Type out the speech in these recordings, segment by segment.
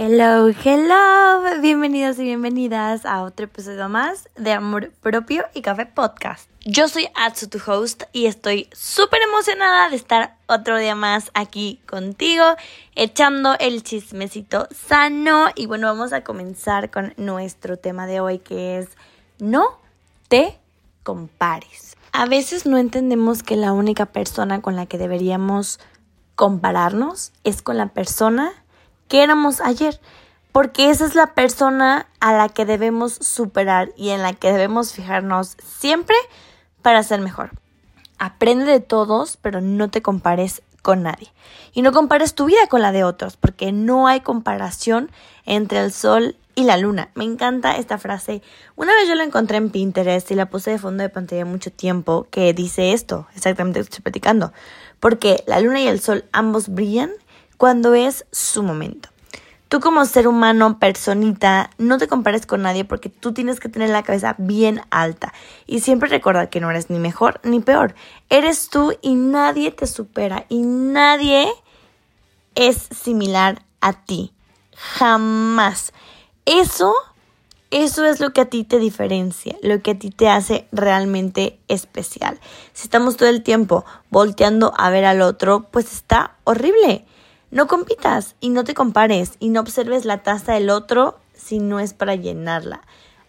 Hello, hello, bienvenidos y bienvenidas a otro episodio más de Amor Propio y Café Podcast. Yo soy Atsu, tu host, y estoy súper emocionada de estar otro día más aquí contigo, echando el chismecito sano. Y bueno, vamos a comenzar con nuestro tema de hoy que es no te compares. A veces no entendemos que la única persona con la que deberíamos compararnos es con la persona que éramos ayer, porque esa es la persona a la que debemos superar y en la que debemos fijarnos siempre para ser mejor. Aprende de todos, pero no te compares con nadie. Y no compares tu vida con la de otros, porque no hay comparación entre el sol y la luna. Me encanta esta frase. Una vez yo la encontré en Pinterest y la puse de fondo de pantalla mucho tiempo, que dice esto, exactamente lo que estoy platicando. Porque la luna y el sol ambos brillan cuando es su momento. Tú como ser humano, personita, no te compares con nadie porque tú tienes que tener la cabeza bien alta y siempre recordar que no eres ni mejor ni peor. Eres tú y nadie te supera y nadie es similar a ti. Jamás. Eso, eso es lo que a ti te diferencia, lo que a ti te hace realmente especial. Si estamos todo el tiempo volteando a ver al otro, pues está horrible. No compitas y no te compares y no observes la taza del otro si no es para llenarla.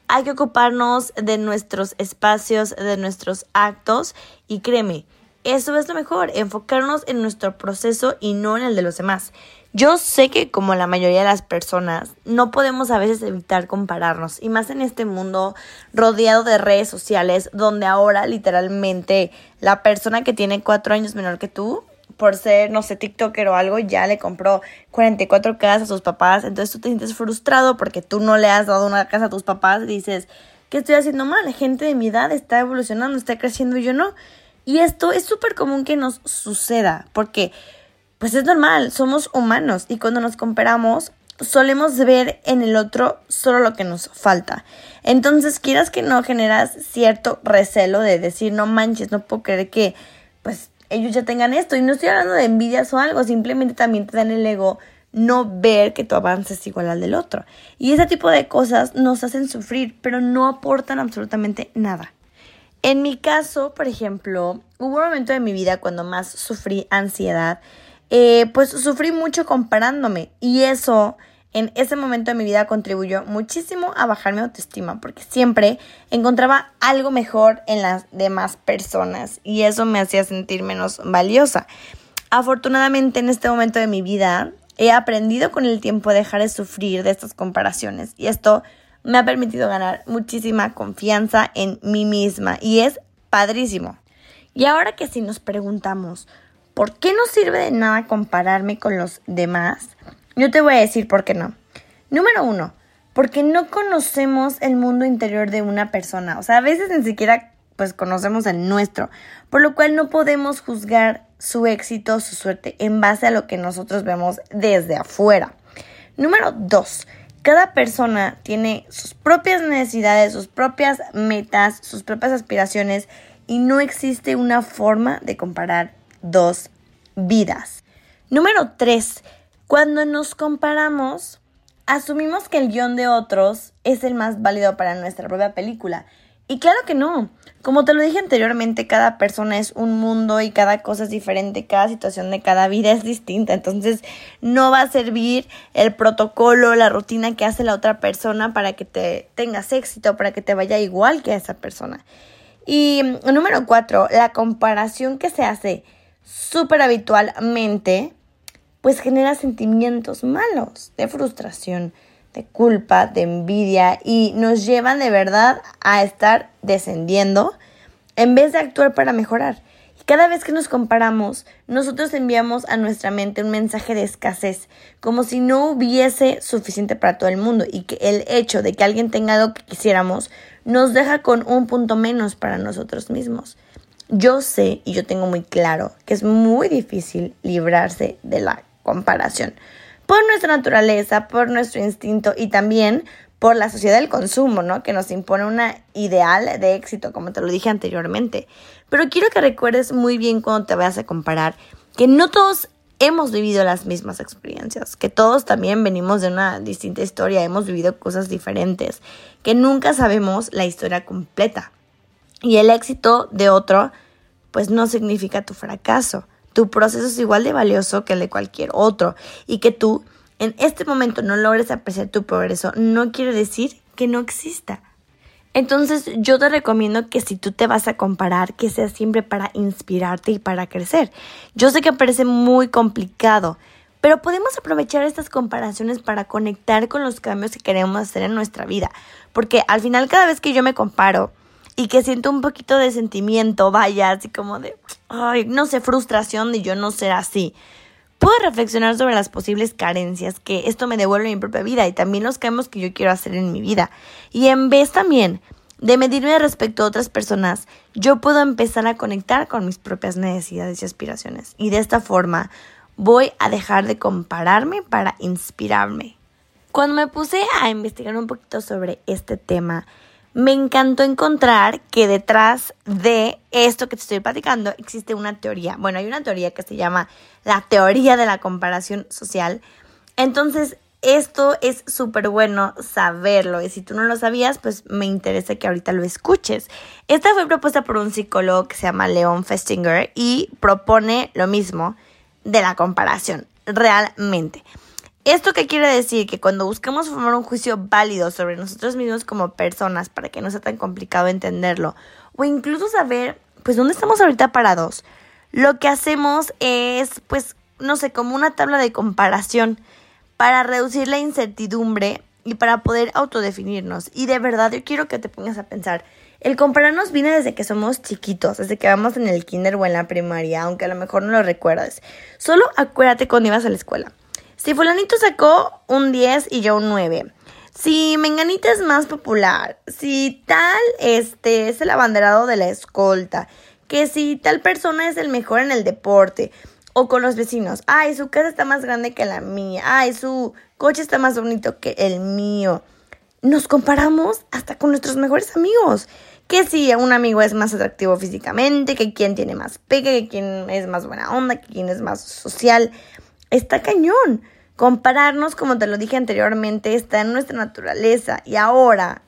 Hay que ocuparnos de nuestros espacios, de nuestros actos y créeme, eso es lo mejor, enfocarnos en nuestro proceso y no en el de los demás. Yo sé que como la mayoría de las personas no podemos a veces evitar compararnos y más en este mundo rodeado de redes sociales donde ahora literalmente la persona que tiene cuatro años menor que tú por ser, no sé, TikToker o algo, ya le compró 44 casas a sus papás. Entonces tú te sientes frustrado porque tú no le has dado una casa a tus papás y dices, ¿qué estoy haciendo mal? La gente de mi edad está evolucionando, está creciendo y yo no. Y esto es súper común que nos suceda porque, pues es normal, somos humanos y cuando nos comparamos solemos ver en el otro solo lo que nos falta. Entonces, quieras que no generas cierto recelo de decir, no manches, no puedo creer que, pues, ellos ya tengan esto. Y no estoy hablando de envidias o algo, simplemente también te dan el ego no ver que tu avance es igual al del otro. Y ese tipo de cosas nos hacen sufrir, pero no aportan absolutamente nada. En mi caso, por ejemplo, hubo un momento de mi vida cuando más sufrí ansiedad, eh, pues sufrí mucho comparándome y eso en ese momento de mi vida contribuyó muchísimo a bajar mi autoestima porque siempre encontraba algo mejor en las demás personas y eso me hacía sentir menos valiosa. Afortunadamente en este momento de mi vida he aprendido con el tiempo a dejar de sufrir de estas comparaciones y esto me ha permitido ganar muchísima confianza en mí misma y es padrísimo. Y ahora que si nos preguntamos, ¿por qué no sirve de nada compararme con los demás? Yo te voy a decir por qué no. Número uno, porque no conocemos el mundo interior de una persona. O sea, a veces ni siquiera pues conocemos el nuestro, por lo cual no podemos juzgar su éxito, su suerte en base a lo que nosotros vemos desde afuera. Número dos, cada persona tiene sus propias necesidades, sus propias metas, sus propias aspiraciones y no existe una forma de comparar dos vidas. Número tres, cuando nos comparamos, asumimos que el guion de otros es el más válido para nuestra propia película. Y claro que no. Como te lo dije anteriormente, cada persona es un mundo y cada cosa es diferente, cada situación de cada vida es distinta. Entonces no va a servir el protocolo, la rutina que hace la otra persona para que te tengas éxito, para que te vaya igual que a esa persona. Y número cuatro, la comparación que se hace súper habitualmente pues genera sentimientos malos de frustración, de culpa, de envidia y nos llevan de verdad a estar descendiendo en vez de actuar para mejorar. Y cada vez que nos comparamos, nosotros enviamos a nuestra mente un mensaje de escasez, como si no hubiese suficiente para todo el mundo y que el hecho de que alguien tenga algo que quisiéramos nos deja con un punto menos para nosotros mismos. Yo sé y yo tengo muy claro que es muy difícil librarse de la comparación. Por nuestra naturaleza, por nuestro instinto y también por la sociedad del consumo, ¿no? Que nos impone una ideal de éxito, como te lo dije anteriormente. Pero quiero que recuerdes muy bien cuando te vayas a comparar que no todos hemos vivido las mismas experiencias, que todos también venimos de una distinta historia, hemos vivido cosas diferentes, que nunca sabemos la historia completa. Y el éxito de otro, pues no significa tu fracaso. Tu proceso es igual de valioso que el de cualquier otro. Y que tú en este momento no logres apreciar tu progreso, no quiere decir que no exista. Entonces yo te recomiendo que si tú te vas a comparar, que sea siempre para inspirarte y para crecer. Yo sé que parece muy complicado, pero podemos aprovechar estas comparaciones para conectar con los cambios que queremos hacer en nuestra vida. Porque al final cada vez que yo me comparo y que siento un poquito de sentimiento, vaya, así como de, ay, no sé, frustración de yo no ser así puedo reflexionar sobre las posibles carencias que esto me devuelve en mi propia vida y también los cambios que yo quiero hacer en mi vida. Y en vez también de medirme respecto a otras personas, yo puedo empezar a conectar con mis propias necesidades y aspiraciones. Y de esta forma voy a dejar de compararme para inspirarme. Cuando me puse a investigar un poquito sobre este tema, me encantó encontrar que detrás de esto que te estoy platicando existe una teoría. Bueno, hay una teoría que se llama la teoría de la comparación social. Entonces, esto es súper bueno saberlo y si tú no lo sabías, pues me interesa que ahorita lo escuches. Esta fue propuesta por un psicólogo que se llama Leon Festinger y propone lo mismo de la comparación, realmente. ¿Esto qué quiere decir? Que cuando buscamos formar un juicio válido sobre nosotros mismos como personas para que no sea tan complicado entenderlo o incluso saber pues dónde estamos ahorita parados, lo que hacemos es pues no sé, como una tabla de comparación para reducir la incertidumbre y para poder autodefinirnos. Y de verdad yo quiero que te pongas a pensar, el compararnos viene desde que somos chiquitos, desde que vamos en el kinder o en la primaria, aunque a lo mejor no lo recuerdes. Solo acuérdate cuando ibas a la escuela. Si fulanito sacó un 10 y yo un 9. Si Menganita es más popular. Si tal este es el abanderado de la escolta. Que si tal persona es el mejor en el deporte. O con los vecinos. Ay, su casa está más grande que la mía. Ay, su coche está más bonito que el mío. Nos comparamos hasta con nuestros mejores amigos. Que si un amigo es más atractivo físicamente, que quien tiene más pegue, que quien es más buena onda, que quien es más social está cañón. Compararnos, como te lo dije anteriormente, está en nuestra naturaleza. Y ahora,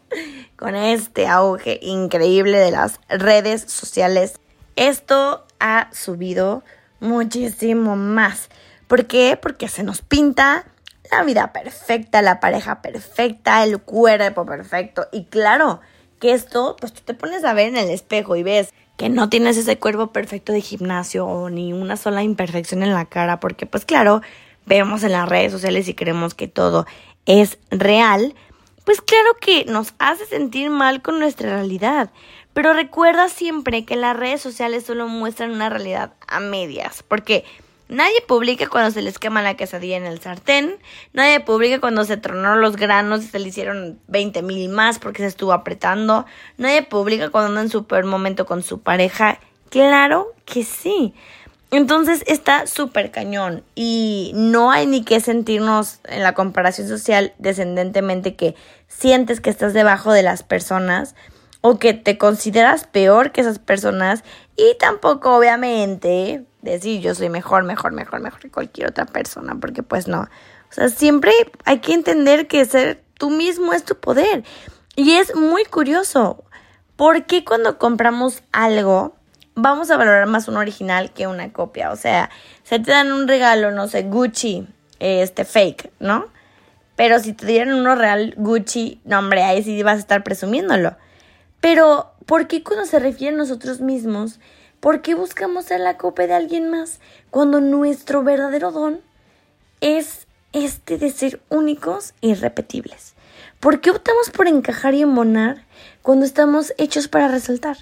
con este auge increíble de las redes sociales, esto ha subido muchísimo más. ¿Por qué? Porque se nos pinta la vida perfecta, la pareja perfecta, el cuerpo perfecto. Y claro, que esto, pues tú te pones a ver en el espejo y ves que no tienes ese cuerpo perfecto de gimnasio o ni una sola imperfección en la cara, porque pues claro, vemos en las redes sociales y creemos que todo es real, pues claro que nos hace sentir mal con nuestra realidad. Pero recuerda siempre que las redes sociales solo muestran una realidad a medias, porque Nadie publica cuando se les quema la quesadilla en el sartén. Nadie publica cuando se tronaron los granos y se le hicieron 20 mil más porque se estuvo apretando. Nadie publica cuando anda en su peor momento con su pareja. Claro que sí. Entonces está súper cañón y no hay ni que sentirnos en la comparación social descendentemente que sientes que estás debajo de las personas o que te consideras peor que esas personas y tampoco obviamente decir yo soy mejor, mejor, mejor, mejor que cualquier otra persona, porque pues no. O sea, siempre hay que entender que ser tú mismo es tu poder. Y es muy curioso, ¿por qué cuando compramos algo vamos a valorar más un original que una copia? O sea, se te dan un regalo, no sé, Gucci, este fake, ¿no? Pero si te dieran uno real Gucci, no hombre, ahí sí vas a estar presumiéndolo. Pero, ¿por qué cuando se refiere a nosotros mismos ¿Por qué buscamos ser la copia de alguien más cuando nuestro verdadero don es este de ser únicos e irrepetibles? ¿Por qué optamos por encajar y embonar cuando estamos hechos para resaltar?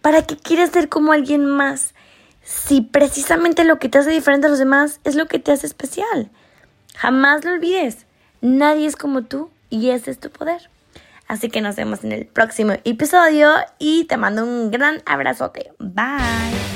¿Para qué quieres ser como alguien más si precisamente lo que te hace diferente a los demás es lo que te hace especial? Jamás lo olvides. Nadie es como tú y ese es tu poder. Así que nos vemos en el próximo episodio y te mando un gran abrazote. Bye.